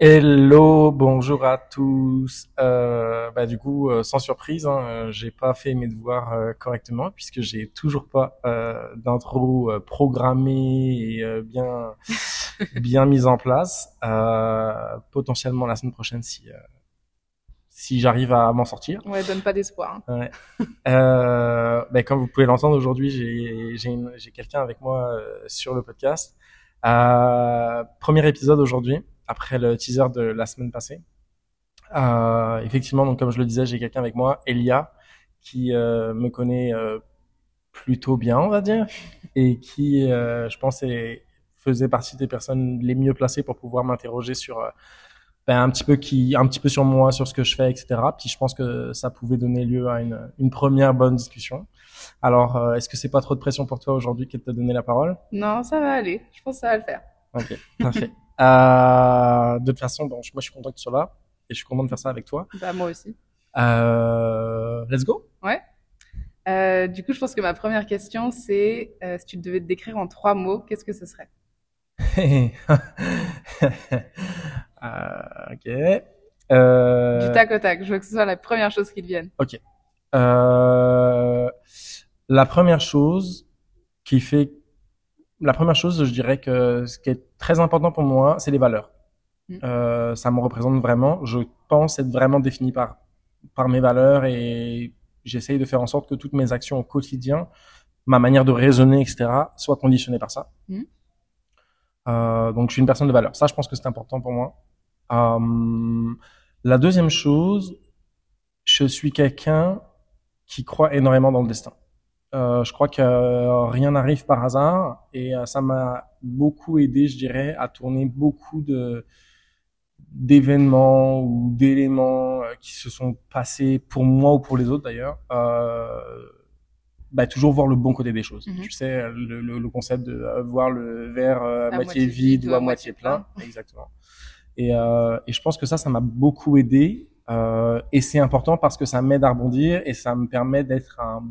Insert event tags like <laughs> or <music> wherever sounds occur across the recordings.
Hello, bonjour à tous. Euh, bah, du coup, euh, sans surprise, hein, euh, j'ai pas fait mes devoirs euh, correctement puisque j'ai toujours pas d'intro programmée et bien <laughs> bien mise en place. Euh, potentiellement la semaine prochaine si si j'arrive à m'en sortir. Ouais, donne pas d'espoir. Hein. Ouais. Euh, ben, comme vous pouvez l'entendre aujourd'hui, j'ai j'ai j'ai quelqu'un avec moi sur le podcast. premier épisode aujourd'hui après le teaser de la semaine passée. Euh, effectivement, donc comme je le disais, j'ai quelqu'un avec moi, Elia, qui euh, me connaît euh, plutôt bien, on va dire, et qui, euh, je pense, est, faisait partie des personnes les mieux placées pour pouvoir m'interroger sur euh, ben, un petit peu qui, un petit peu sur moi, sur ce que je fais, etc. Puis je pense que ça pouvait donner lieu à une, une première bonne discussion. Alors, euh, est-ce que c'est pas trop de pression pour toi aujourd'hui qui te donner la parole? Non, ça va aller. Je pense que ça va le faire. Ok, parfait. <laughs> Euh, de toute façon, bon, moi je suis content que tu sois là et je suis content de faire ça avec toi. Bah moi aussi. Euh, let's go. Ouais. Euh, du coup, je pense que ma première question, c'est euh, si tu devais te décrire en trois mots, qu'est-ce que ce serait? <laughs> Euh, Ok. Euh... Du tac au tac. Je veux que ce soit la première chose qui te vienne. Ok. Euh, la première chose qui fait la première chose, je dirais que ce qui est très important pour moi, c'est les valeurs. Mmh. Euh, ça me représente vraiment. Je pense être vraiment défini par par mes valeurs et j'essaye de faire en sorte que toutes mes actions au quotidien, ma manière de raisonner, etc., soient conditionnées par ça. Mmh. Euh, donc, je suis une personne de valeur. Ça, je pense que c'est important pour moi. Euh, la deuxième chose, je suis quelqu'un qui croit énormément dans le destin. Euh, je crois que euh, rien n'arrive par hasard et euh, ça m'a beaucoup aidé, je dirais, à tourner beaucoup de d'événements ou d'éléments qui se sont passés pour moi ou pour les autres d'ailleurs. Bah, toujours voir le bon côté des choses. Mm -hmm. Tu sais, le, le, le, concept de voir le verre à moitié, moitié vide ou à moitié plein. plein. Exactement. Et, et, je pense que ça, ça m'a beaucoup aidé. et c'est important parce que ça m'aide à rebondir et ça me permet d'être un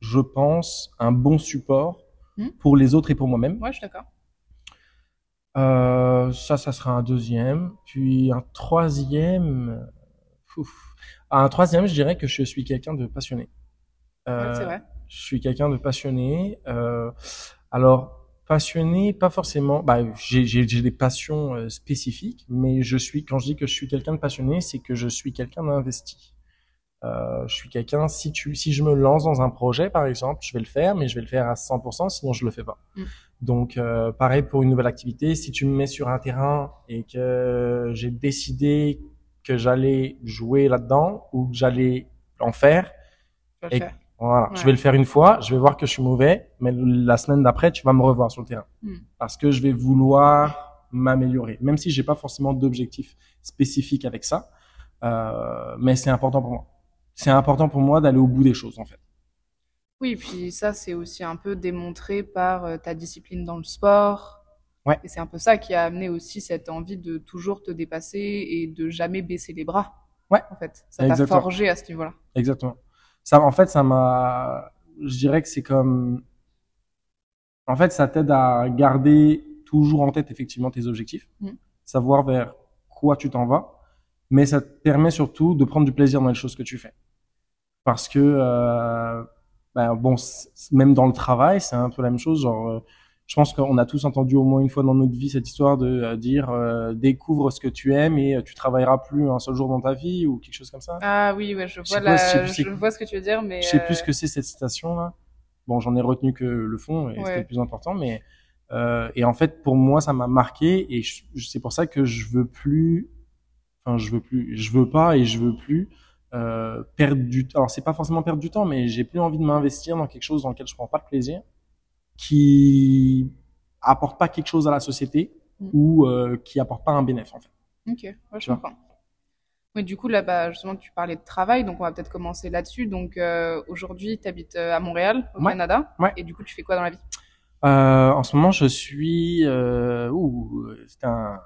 je pense, un bon support mmh. pour les autres et pour moi-même. Ouais, je suis d'accord. Euh, ça, ça sera un deuxième. Puis un troisième. Ouf. Un troisième, je dirais que je suis quelqu'un de passionné. Euh, ouais, c'est vrai. Je suis quelqu'un de passionné. Euh, alors, passionné, pas forcément. Bah, j'ai des passions euh, spécifiques, mais je suis. Quand je dis que je suis quelqu'un de passionné, c'est que je suis quelqu'un d'investi. Euh, je suis quelqu'un, si tu, si je me lance dans un projet, par exemple, je vais le faire, mais je vais le faire à 100%, sinon je le fais pas. Mm. Donc, euh, pareil pour une nouvelle activité, si tu me mets sur un terrain et que j'ai décidé que j'allais jouer là-dedans ou que j'allais en faire, et, voilà, ouais. je vais le faire une fois, je vais voir que je suis mauvais, mais la semaine d'après, tu vas me revoir sur le terrain mm. parce que je vais vouloir m'améliorer, même si j'ai pas forcément d'objectif spécifique avec ça, euh, mais c'est important pour moi c'est important pour moi d'aller au bout des choses en fait. Oui, puis ça c'est aussi un peu démontré par euh, ta discipline dans le sport. Ouais. Et c'est un peu ça qui a amené aussi cette envie de toujours te dépasser et de jamais baisser les bras. Ouais. En fait, ça t'a forgé à ce niveau-là. Exactement. Ça, en fait, ça m'a. Je dirais que c'est comme. En fait, ça t'aide à garder toujours en tête effectivement tes objectifs, mm. savoir vers quoi tu t'en vas, mais ça te permet surtout de prendre du plaisir dans les choses que tu fais parce que euh, ben, bon même dans le travail c'est un peu la même chose genre euh, je pense qu'on a tous entendu au moins une fois dans notre vie cette histoire de euh, dire euh, découvre ce que tu aimes et tu travailleras plus un seul jour dans ta vie ou quelque chose comme ça ah oui ouais, je vois je la, pas, je, je vois ce que tu veux dire mais je sais plus ce que c'est cette citation là bon j'en ai retenu que le fond et ouais. c'était le plus important mais et en fait pour moi ça m'a marqué et c'est pour ça que je veux plus enfin je veux plus je veux pas et je veux plus euh, perdre du temps. Alors c'est pas forcément perdre du temps, mais j'ai plus envie de m'investir dans quelque chose dans lequel je prends pas de plaisir, qui apporte pas quelque chose à la société mm. ou euh, qui apporte pas un bénéfice en fait. Ok, ouais, je comprends. Oui, du coup là, bah, justement, tu parlais de travail, donc on va peut-être commencer là-dessus. Donc euh, aujourd'hui, tu habites à Montréal, au ouais. Canada, ouais. et du coup, tu fais quoi dans la vie? En ce moment, je suis, ouh, c'est un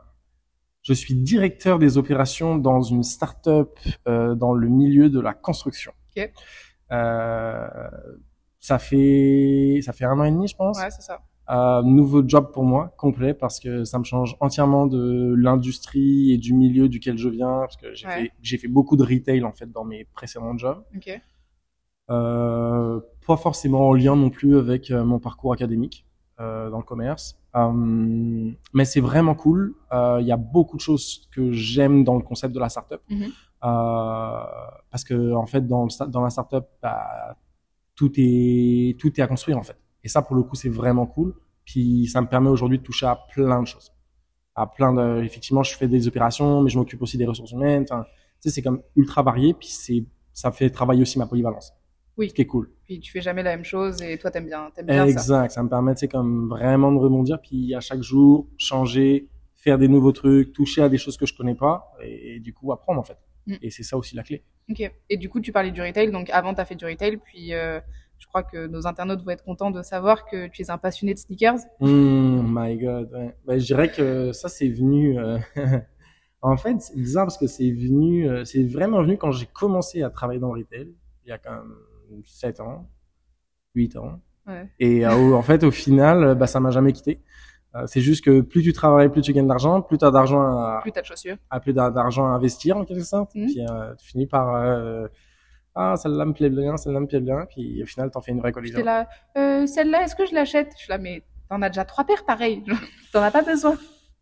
je suis directeur des opérations dans une start-up euh, dans le milieu de la construction. Okay. Euh, ça fait ça fait un an et demi, je pense. Ouais, c'est ça. Euh, nouveau job pour moi, complet, parce que ça me change entièrement de l'industrie et du milieu duquel je viens, parce que j'ai Ouais. fait, fait beaucoup de retail en fait dans mes précédents jobs. Ok. Euh, pas forcément en lien non plus avec euh, mon parcours académique euh, dans le commerce. Euh, mais c'est vraiment cool. Euh, Il y a beaucoup de choses que j'aime dans le concept de la startup. Euh, parce que en fait, dans, le, dans la startup, bah, tout est tout est à construire en fait. Et ça, pour le coup, c'est vraiment cool. Puis ça me permet aujourd'hui de toucher à plein de choses. À plein de, effectivement, je fais des opérations, mais je m'occupe aussi des ressources humaines. Enfin, tu sais, c'est comme ultra varié. Puis c'est, ça fait travailler aussi ma polyvalence. Oui. Ce qui est cool. Puis tu fais jamais la même chose et toi t'aimes bien, t'aimes bien ça. Exact. Ça me permet, tu comme vraiment de rebondir. Puis à chaque jour, changer, faire des nouveaux trucs, toucher à des choses que je connais pas. Et, du coup, apprendre, en fait. Mm. Et c'est ça aussi la clé. Ok. Et du coup, tu parlais du retail. Donc, avant, tu as fait du retail. Puis, euh, je crois que nos internautes vont être contents de savoir que tu es un passionné de sneakers. Oh my god. Ouais. Ben, je dirais que ça, c'est venu. euh, <laughs> en fait, c'est bizarre parce que c'est venu. euh, C'est vraiment venu quand j'ai commencé à travailler dans le retail. Il y a quand même 7 ans, 8 ans. Ouais. Et euh, en fait, au final, euh, bah, ça m'a jamais quitté. Euh, c'est juste que plus tu travailles, plus tu gagnes d'argent, plus tu as d'argent à, Plus de chaussures. à plus d'a- d'argent à investir en quelque sorte. Mhm. Puis euh, tu finis par euh, ah celle-là me plaît bien, celle-là me plaît bien. Puis au final, t'en fais une vraie collection. J'étais là, euh, celle-là, est-ce que je l'achète? Je suis là, mais t'en as déjà trois paires pareil. <laughs> T'en as pas besoin.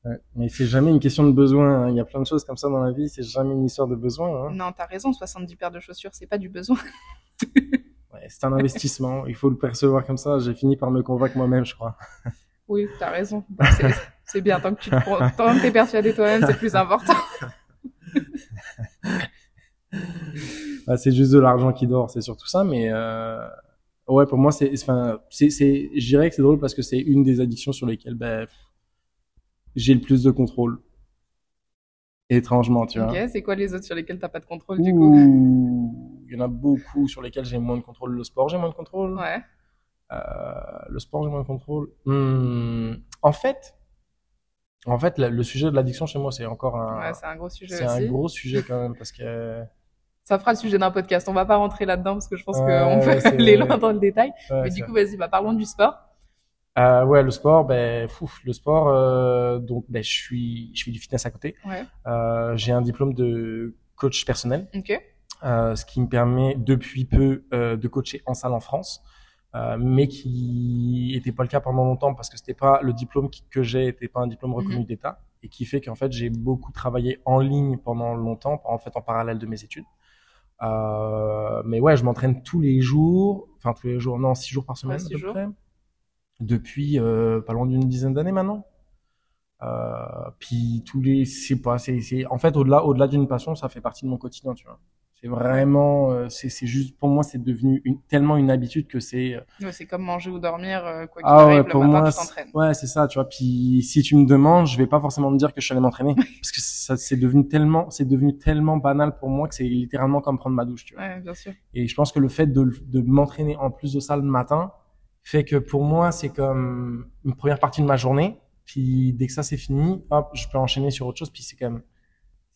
Ouais. Mais c'est jamais une question de besoin. hein. Il y a plein de choses comme ça dans la vie. C'est jamais une histoire de besoin. Hein. Non, t'as raison. 70 paires de chaussures, c'est pas du besoin. <laughs> <laughs> Ouais, c'est un investissement. Il faut le percevoir comme ça. J'ai fini par me convaincre moi-même, je crois. Oui, t'as raison. Bon, c'est- bien. Tant que tu tant que t'es persuadé toi-même, c'est plus important. <laughs> Bah, c'est juste de l'argent qui dort. C'est surtout ça. Mais euh... ouais, pour moi, c'est, enfin, c'est, je dirais que c'est drôle parce que c'est une des addictions sur lesquelles ben, j'ai le plus de contrôle. Étrangement, tu vois. Ok, c'est quoi les autres sur lesquels t'as pas de contrôle du coup? Il y en a beaucoup sur lesquels j'ai moins de contrôle. Le sport, j'ai moins de contrôle. Ouais. Euh, le sport, j'ai moins de contrôle. Hmm, En fait, en fait, le, le sujet de l'addiction chez moi, c'est encore un, Ouais, c'est un gros sujet c'est un gros sujet quand même parce que. <laughs> Ça fera le sujet d'un podcast. On va pas rentrer là-dedans parce que je pense Ouais, qu'on peut aller loin dans le détail. Mais du coup, vas-y, bah, parlons du sport. Euh, ouais, le sport, ben, fouf, le sport, euh, donc, ben, je suis, je fais du fitness à côté. Ouais. Euh, j'ai un diplôme de coach personnel, Ok. Euh, ce qui me permet depuis peu euh, de coacher en salle en France, euh, mais qui était pas le cas pendant longtemps parce que c'était pas le diplôme qui- que j'ai était pas un diplôme reconnu Mhm. d'État et qui fait qu'en fait j'ai beaucoup travaillé en ligne pendant longtemps, en fait en parallèle de mes études. Euh, mais ouais, je m'entraîne tous les jours, enfin tous les jours, non, six jours par semaine à peu jours. près, depuis euh, pas loin d'une dizaine d'années maintenant. Euh, puis tous les, c'est pas, c'est, c'est, en fait au-delà, au-delà d'une passion, ça fait partie de mon quotidien, tu vois. C'est vraiment, euh, c'est, c'est juste, pour moi, c'est devenu une, tellement une habitude que c'est, euh, Ouais, c'est comme manger ou dormir, euh, quoi qu'il ah arrive, ouais, le pour matin, moi, tu t'entraînes. ouais, c'est ça, tu vois. Puis si tu me demandes, je vais pas forcément me dire que je suis allé m'entraîner, <laughs> parce que ça, c'est devenu tellement, c'est devenu tellement banal pour moi que c'est littéralement comme prendre ma douche, tu vois. Ouais, bien sûr. Et je pense que le fait de, de m'entraîner en plus de ça le matin fait que pour moi, c'est comme une première partie de ma journée. Puis dès que ça c'est fini, hop, je peux enchaîner sur autre chose. Puis c'est comme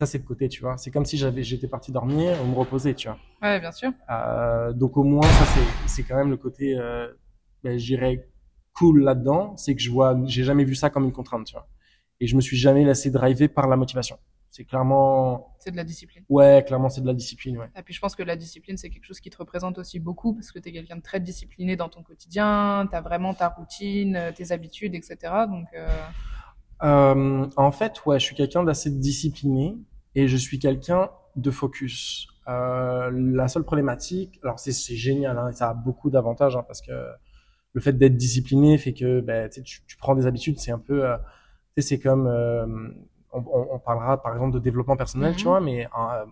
ça, c'est le côté, tu vois. C'est comme si j'avais, j'étais parti dormir ou me reposer, tu vois. Ouais, bien sûr. Euh, donc au moins ça c'est, c'est quand même le côté, euh, ben, je dirais cool là-dedans, c'est que je vois, j'ai jamais vu ça comme une contrainte, tu vois. Et je me suis jamais laissé driver par la motivation. C'est clairement, C'est de la discipline. ouais, clairement c'est de la discipline, ouais. Et puis je pense que la discipline, c'est quelque chose qui te représente aussi beaucoup parce que tu es quelqu'un de très discipliné dans ton quotidien, tu as vraiment ta routine, euh, tes habitudes, etc. Donc, euh, Euh, en fait, ouais, je suis quelqu'un d'assez discipliné et je suis quelqu'un de focus. Euh, la seule problématique, alors c'est c'est génial, hein, ça a beaucoup d'avantages hein, parce que le fait d'être discipliné fait que ben, tu, tu, prends des habitudes, c'est un peu, euh, c'est comme, euh, on, on, on parlera par exemple de développement personnel, Mhm. tu vois, mais euh,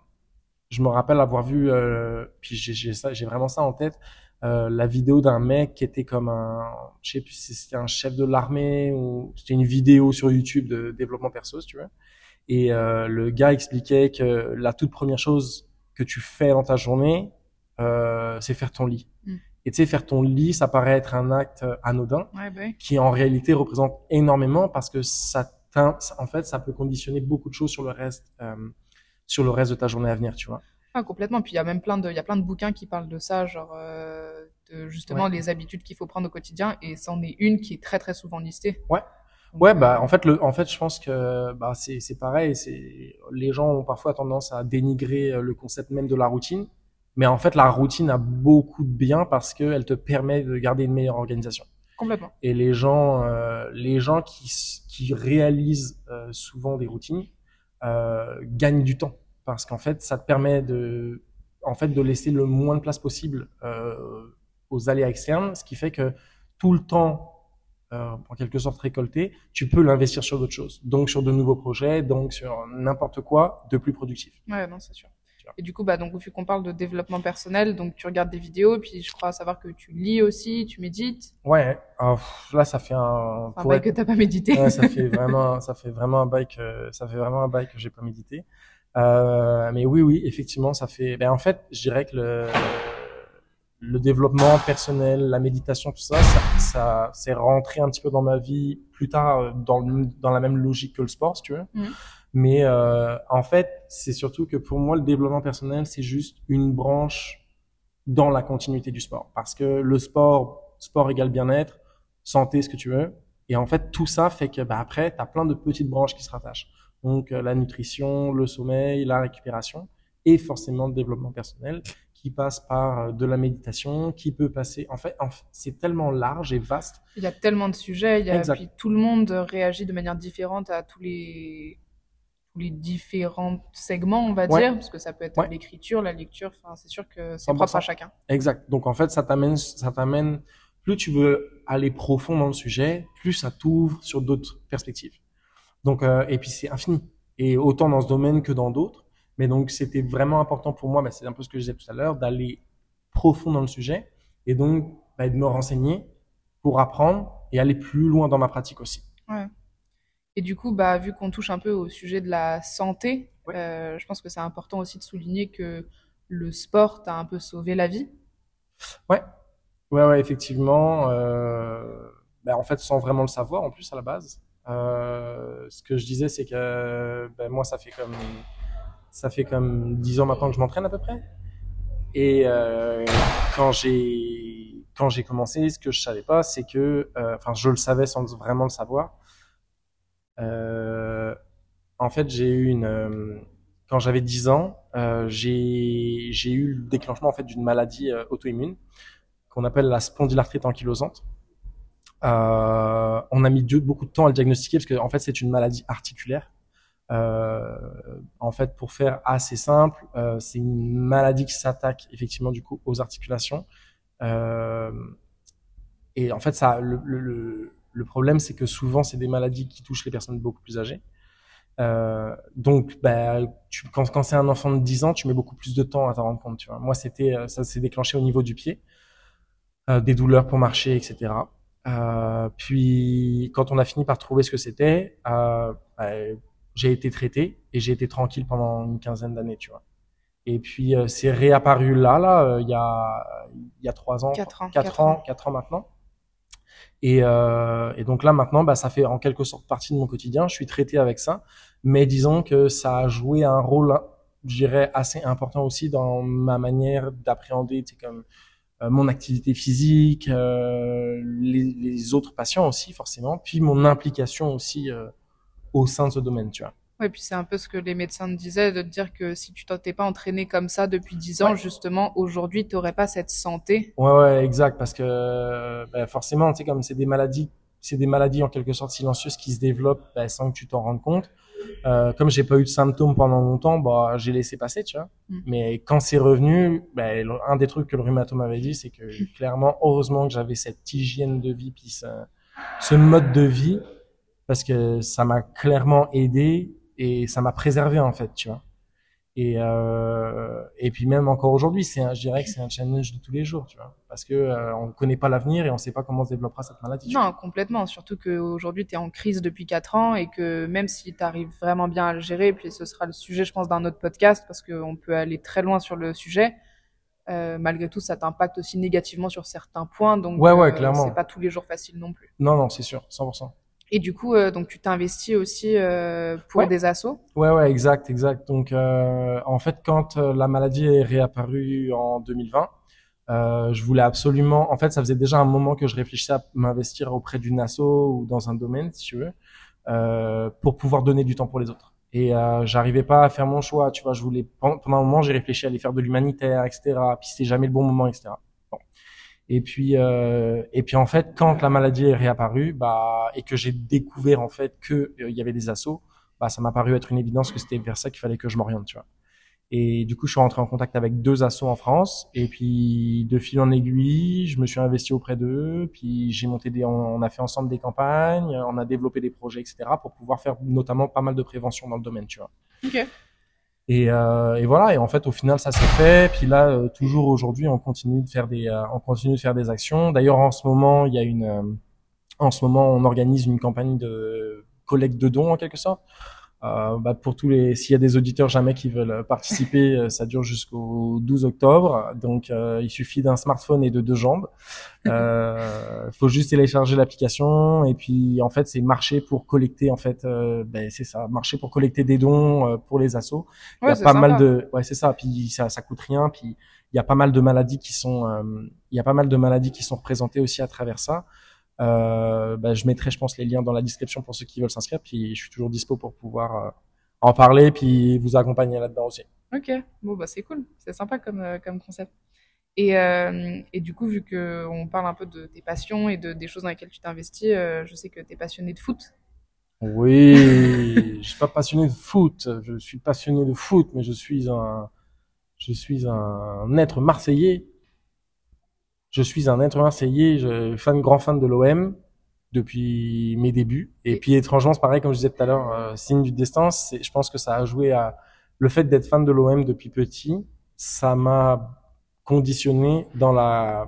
je me rappelle avoir vu, euh, puis j'ai j'ai ça, j'ai vraiment ça en tête, euh, la vidéo d'un mec qui était comme un, je sais plus si c'était un chef de l'armée ou c'était une vidéo sur YouTube de développement perso, si tu veux. Et euh, le gars expliquait que la toute première chose que tu fais dans ta journée, euh, c'est faire ton lit. Mm. Et tu sais, faire ton lit, ça paraît être un acte euh, anodin, ouais, bah qui en réalité représente énormément parce que ça- en fait, ça peut conditionner beaucoup de choses sur le reste, euh, sur le reste de ta journée à venir, tu vois. Ah, complètement. Puis il y a même plein de, il y a plein de bouquins qui parlent de ça, genre euh, de justement les habitudes qu'il faut prendre au quotidien et c'en est une qui est très très souvent listée. Ouais. Ouais, bah en fait, le, en fait, je pense que bah c'est c'est pareil. C'est les gens ont parfois tendance à dénigrer le concept même de la routine, mais en fait, la routine a beaucoup de bien parce qu'elle te permet de garder une meilleure organisation. Complètement. Et les gens, euh, les gens qui qui réalisent euh, souvent des routines euh, gagnent du temps parce qu'en fait, ça te permet de en fait de laisser le moins de place possible euh, aux aléas externes, ce qui fait que tout le temps euh, en quelque sorte récolté, tu peux l'investir sur d'autres choses. Donc sur de nouveaux projets, donc sur n'importe quoi de plus productif. Ouais, non, c'est sûr. Et du coup, bah, donc, vu qu'on parle de développement personnel, donc tu regardes des vidéos, puis je crois savoir que tu lis aussi, tu médites. Ouais, ah, là, ça fait un. Un bail que t'as pas médité. Ouais, ça fait <laughs> vraiment, ça fait vraiment un bail que, ça fait vraiment un bail que j'ai pas médité. Euh, mais oui, oui, effectivement, ça fait. Ben en fait, je dirais que le le développement personnel, la méditation, tout ça, ça, ça c'est rentré un petit peu dans ma vie plus tard euh, dans, dans la même logique que le sport, si tu veux. Mmh. Mais euh, en fait, c'est surtout que pour moi, le développement personnel, c'est juste une branche dans la continuité du sport. Parce que le sport, sport égale bien-être, santé, ce que tu veux. Et en fait, tout ça fait que bah, après, tu as plein de petites branches qui se rattachent. Donc euh, la nutrition, le sommeil, la récupération et forcément le développement personnel qui passe par euh, de la méditation, qui peut passer. En fait, c'est tellement large et vaste. Il y a tellement de sujets. Il y a, puis tout le monde réagit de manière différente à tous les différents segments, on va Ouais. dire, parce que ça peut être Ouais. l'écriture, la lecture. Enfin, c'est sûr que c'est 100%. propre à chacun. Exact. Donc en fait, ça t'amène, ça t'amène. Plus tu veux aller profond dans le sujet, plus ça t'ouvre sur d'autres perspectives. Donc euh, et puis c'est infini. Et autant dans ce domaine que dans d'autres. Mais donc c'était vraiment important pour moi. Bah, c'est un peu ce que je disais tout à l'heure, d'aller profond dans le sujet et donc bah, de me renseigner pour apprendre et aller plus loin dans ma pratique aussi. Ouais. Et du coup, bah, vu qu'on touche un peu au sujet de la santé, euh, je pense que c'est important aussi de souligner que le sport t'a un peu sauvé la vie. Ouais, ouais, ouais, effectivement. Euh, ben, en fait, sans vraiment le savoir, en plus à la base. Euh, ce que je disais, c'est que ben, moi, ça fait comme ça fait comme dix ans maintenant que je m'entraîne à peu près. Et euh, quand j'ai quand j'ai commencé, ce que je savais pas, c'est que, euh, enfin, je le savais sans vraiment le savoir. En fait, j'ai eu une quand j'avais 10 ans, euh, j'ai eu le déclenchement en fait d'une maladie auto-immune qu'on appelle la spondylarthrite ankylosante. Euh, on a mis beaucoup de temps à le diagnostiquer parce que en fait c'est une maladie articulaire. Euh, en fait, pour faire assez simple, euh, c'est une maladie qui s'attaque effectivement du coup aux articulations. Euh, et en fait, ça, le, le- le, le problème, c'est que souvent, c'est des maladies qui touchent les personnes beaucoup plus âgées. Euh, donc, bah, tu, quand, quand c'est un enfant de 10 ans, tu mets beaucoup plus de temps à t'en rendre compte. Tu vois. Moi, c'était, euh, ça s'est déclenché au niveau du pied, euh, des douleurs pour marcher, etc. Euh, puis, quand on a fini par trouver ce que c'était, euh, bah, j'ai été traité et j'ai été tranquille pendant une quinzaine d'années, tu vois. Et puis, euh, c'est réapparu là, là, euh, il y a, il y a trois ans, Quatre ans, quatre quatre ans, ans. quatre ans maintenant. Et, euh, et donc là maintenant, bah, ça fait en quelque sorte partie de mon quotidien. Je suis traité avec ça, mais disons que ça a joué un rôle, je dirais, assez important aussi dans ma manière d'appréhender, sais, comme mon activité physique, euh, les, les autres patients aussi forcément, puis mon implication aussi euh, au sein de ce domaine, tu vois. Ouais, puis c'est un peu ce que les médecins te disaient, de te dire que si tu t'es pas entraîné comme ça depuis 10 ans, Ouais. justement, aujourd'hui, tu n'aurais pas cette santé. Ouais, ouais, exact, parce que euh, ben, forcément, tu sais, comme c'est des maladies, c'est des maladies en quelque sorte silencieuses qui se développent ben, sans que tu t'en rendes compte. Euh, comme j'ai pas eu de symptômes pendant longtemps, bah j'ai laissé passer, tu vois. Mm. Mais quand c'est revenu, le- un des trucs que le rhumato m'avait dit, c'est que clairement, heureusement que j'avais cette hygiène de vie, puis ce, ce mode de vie, parce que ça m'a clairement aidé et ça m'a préservé en fait, tu vois. Et euh, et puis même encore aujourd'hui, c'est un- je dirais que c'est un challenge de tous les jours, tu vois, parce que euh, on connaît pas l'avenir et on sait pas comment se développera cette maladie. Non, complètement. Surtout qu'aujourd'hui, tu es en crise depuis 4 ans et que même si tu arrives vraiment bien à le gérer, puis ce sera le sujet, je pense, d'un autre podcast, parce qu'on peut aller très loin sur le sujet, euh, malgré tout, ça t'impacte aussi négativement sur certains points. Donc, Ouais, ouais, clairement. c'est pas tous les jours facile non plus. Non, non, c'est sûr, 100%. Et du coup, euh, donc tu t'investis aussi euh, pour Ouais. des assos. Ouais, ouais, exact, exact. Donc, euh, en fait, quand euh, la maladie est réapparue en 2020, Euh, je voulais absolument, en fait, ça faisait déjà un moment que je réfléchissais à m'investir auprès d'une asso ou dans un domaine, si tu veux, euh, pour pouvoir donner du temps pour les autres. Et euh, j'arrivais pas à faire mon choix, tu vois. Je voulais pendant un moment, j'ai réfléchi à aller faire de l'humanitaire, etc. Puis c'était jamais le bon moment, etc. Et puis, euh, et puis en fait, quand la maladie est réapparue, bah, et que j'ai découvert en fait que euh, il y avait des assos, bah, ça m'a paru être une évidence que c'était vers ça qu'il fallait que je m'oriente, tu vois. Et du coup, je suis rentré en contact avec deux assos en France. Et puis, de fil en aiguille, je me suis investi auprès d'eux. Puis, j'ai monté des, on a fait ensemble des campagnes, on a développé des projets, etc. pour pouvoir faire notamment pas mal de prévention dans le domaine, tu vois. Ok. Et, euh, et voilà. Et en fait, au final, ça s'est fait. Puis là, euh, toujours aujourd'hui, on continue de faire des, euh, on continue de faire des actions. D'ailleurs, en ce moment, il y a une, euh, en ce moment, on organise une campagne de collecte de dons en quelque sorte. Euh, bah, pour tous les, s'il y a des auditeurs jamais qui veulent participer, euh, ça dure jusqu'au 12 octobre. Donc, euh, il suffit d'un smartphone et de deux jambes. Euh, faut juste télécharger l'application et puis en fait, c'est marcher pour collecter en fait, euh, ben, c'est ça, marcher pour collecter des dons euh, pour les assos. Il y a pas sympa. mal de, ouais, c'est ça. Puis ça, ça coûte rien. Puis il y a pas mal de maladies qui sont, euh, il y a pas mal de maladies qui sont représentées aussi à travers ça. Euh, bah, je mettrai, je pense, les liens dans la description pour ceux qui veulent s'inscrire. Puis je suis toujours dispo pour pouvoir euh, en parler, puis vous accompagner là-dedans aussi. Ok, bon bah c'est cool, c'est sympa comme, euh, comme concept. Et, et du coup, vu que on parle un peu de tes passions et de, des choses dans lesquelles tu t'investis, je sais que tu es passionné de foot. Oui, je suis pas passionné de foot. Je suis passionné de foot, mais je suis un, je suis un être marseillais. Je suis un être marseillais, je fan, grand fan de l'OM depuis mes débuts. Et puis étrangement, c'est pareil, comme je disais tout à l'heure, euh, signe du destin. Je pense que ça a joué à le fait d'être fan de l'OM depuis petit. Ça m'a conditionné dans la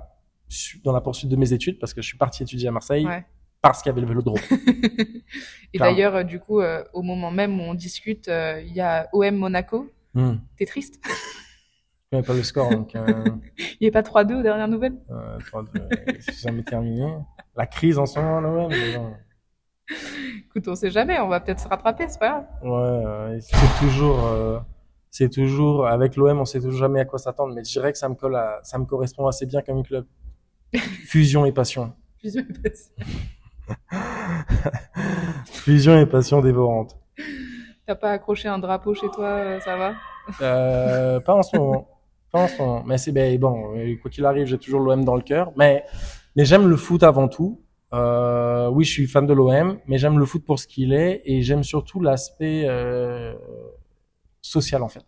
dans la poursuite de mes études parce que je suis parti étudier à Marseille Ouais. parce qu'il y avait le vélodrome. <laughs> et d'ailleurs, euh, du coup, euh, au moment même où on discute, euh, il y a OM Monaco. Hmm. T'es triste? Connais pas le score, donc. Euh... <laughs> Il n'y a pas 3-2 aux dernières nouvelles? Euh, trois, deux, c'est jamais terminé. La crise en ce moment, là, mais. Écoute, on sait jamais, on va peut-être se rattraper, c'est pas grave. Ouais, euh, c'est toujours, euh, c'est toujours, avec l'OM, on sait toujours jamais à quoi s'attendre, mais je dirais que ça me colle à, ça me correspond assez bien comme club. <laughs> Fusion et passion. Fusion et passion. <laughs> Fusion et passion dévorante. T'as pas accroché un drapeau chez toi, euh, ça va? Euh, pas en ce moment. Moment. Mais c'est ben, bon, euh, quoi qu'il arrive, j'ai toujours l'OM dans le cœur. Mais, mais j'aime le foot avant tout. Euh, oui, je suis fan de l'OM, mais j'aime le foot pour ce qu'il est et j'aime surtout l'aspect euh, social en fait.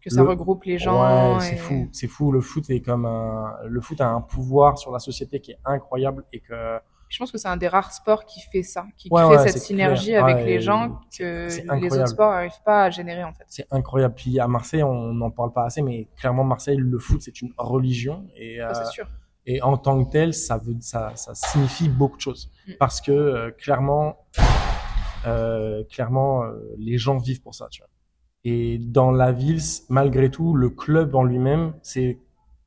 Que ça Le- regroupe les gens. ouais, c'est fou, c'est fou. Le foot est comme un, le foot a un pouvoir sur la société qui est incroyable et que Je pense que c'est un des rares sports qui fait ça, qui Ouais, crée ouais, cette synergie clair. avec Ouais, les gens que les autres sports n'arrivent pas à générer en fait. c'est incroyable. Puis à Marseille, on n'en parle pas assez, mais clairement Marseille, le foot c'est une religion et Ça, euh, sûr. Et en tant que tel, ça veut, ça, ça signifie beaucoup de choses. Mm. Parce que euh, clairement, euh, clairement, euh, les gens vivent pour ça, tu vois. Et dans la ville, malgré tout, le club en lui-même, c'est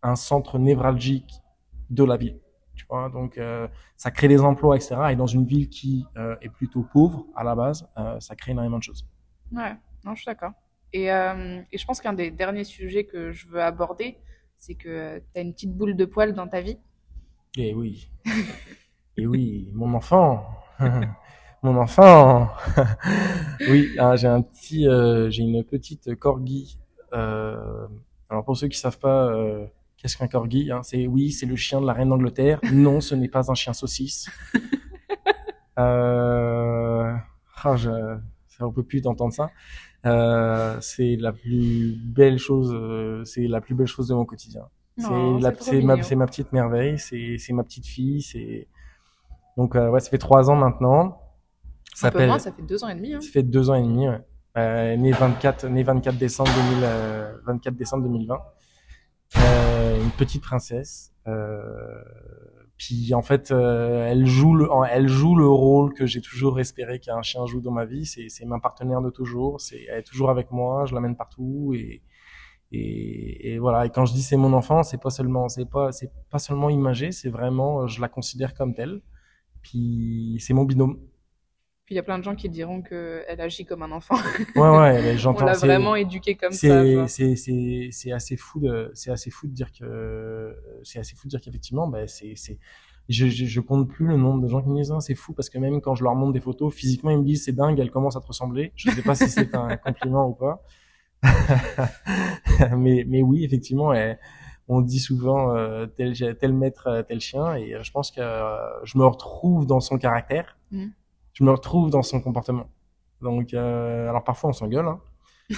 un centre névralgique de la ville. Vois, donc euh, ça crée des emplois, etc. Et dans une ville qui euh, est plutôt pauvre à la base, euh, ça crée énormément de choses. Ouais, non, je suis d'accord. Et, et je pense qu'un des derniers sujets que je veux aborder, c'est que tu as une petite boule de poil dans ta vie. Et oui, <laughs> et oui, mon enfant, <laughs> mon enfant. <laughs> oui, hein, j'ai un petit, j'ai une petite corgi. Alors pour ceux qui savent pas, qu'est-ce qu'un corgi hein, C'est oui, c'est le chien de la reine d'Angleterre. Non, ce n'est pas un chien saucisse. <laughs> Euh, ah, je, ça on peut plus d'entendre ça. Euh, c'est la plus belle chose, euh, c'est la plus belle chose de mon quotidien. C'est ma, ma petite merveille, c'est, ma petite fille, c'est, donc, euh, ouais, ça fait trois ans maintenant. Ça Un peu moins, ça fait deux ans et demi. Hein. ça fait deux ans et demi, ouais. Euh, né 24, né 24 décembre 2000, euh, 24 décembre 2020. Euh, une petite princesse. Euh, puis en fait, euh, elle joue le, elle joue le rôle que j'ai toujours espéré qu'un chien joue dans ma vie. C'est, c'est ma partenaire de toujours. C'est, elle est toujours avec moi. Je l'amène partout et, et, et voilà. Et quand je dis c'est mon enfant, c'est pas seulement, c'est pas, c'est pas seulement imagé. C'est vraiment, je la considère comme telle. Puis c'est mon binôme. Puis il y a plein de gens qui diront qu'elle agit comme un enfant. Ouais, ouais, j'entends. <laughs> On l'a vraiment éduquée comme ça. c'est assez fou de c'est assez fou de dire que c'est assez fou de dire qu'effectivement bah c'est c'est je, je je compte plus le nombre de gens qui me disent Ah, c'est fou parce que même quand je leur montre des photos physiquement ils me disent c'est dingue elle commence à te ressembler je sais pas si c'est un <laughs> compliment ou pas <laughs> mais mais oui effectivement elle- on dit souvent euh, tel tel maître tel chien et euh, je pense que euh, je me retrouve dans son caractère Mhm. Je me retrouve dans son comportement donc euh, alors parfois on s'engueule hein. <laughs>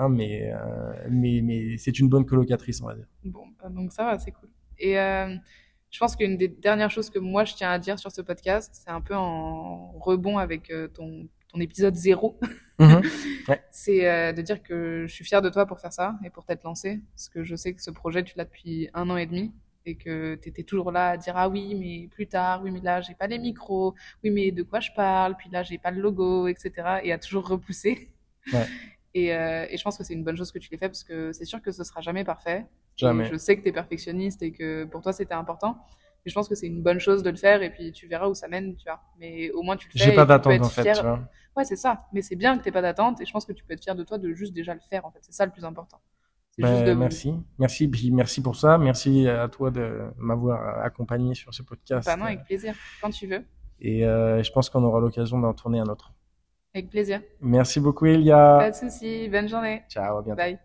Hein, mais, euh, mais, mais c'est une bonne colocatrice, on va dire. Bon, bah, donc ça va, c'est cool. Et euh, je pense qu'une des dernières choses que moi je tiens à dire sur ce podcast, c'est un peu en rebond avec ton, ton épisode zéro. <laughs> <laughs> c'est euh, de dire que je suis fière de toi pour faire ça et pour t'être lancé. Parce que je sais que ce projet, tu l'as depuis un an et demi et que tu étais toujours là à dire ah oui mais plus tard oui mais là j'ai pas les micros oui mais de quoi je parle puis là j'ai pas le logo etc et à toujours repousser <laughs> Ouais. et, euh, et je pense que c'est une bonne chose que tu l'aies fait parce que c'est sûr que ce sera jamais parfait Jamais. et je sais que tu es perfectionniste et que pour toi c'était important mais je pense que c'est une bonne chose de le faire et puis tu verras où ça mène tu vois mais au moins tu le fais J'ai pas d'attente, en fait, fier- tu vois. Ouais, c'est ça. Mais c'est bien que t'aies pas d'attente et je pense que tu peux être fier de toi de juste déjà le faire, en fait. C'est ça le plus important. Ben, juste de... Merci. Merci, puis merci pour ça. Merci à toi de m'avoir accompagné sur ce podcast. Non, avec plaisir. Quand tu veux. Et euh, je pense qu'on aura l'occasion d'en tourner un autre. Avec plaisir. Merci beaucoup, Elia. Pas de soucis. Bonne journée. Ciao, à bientôt. Bye.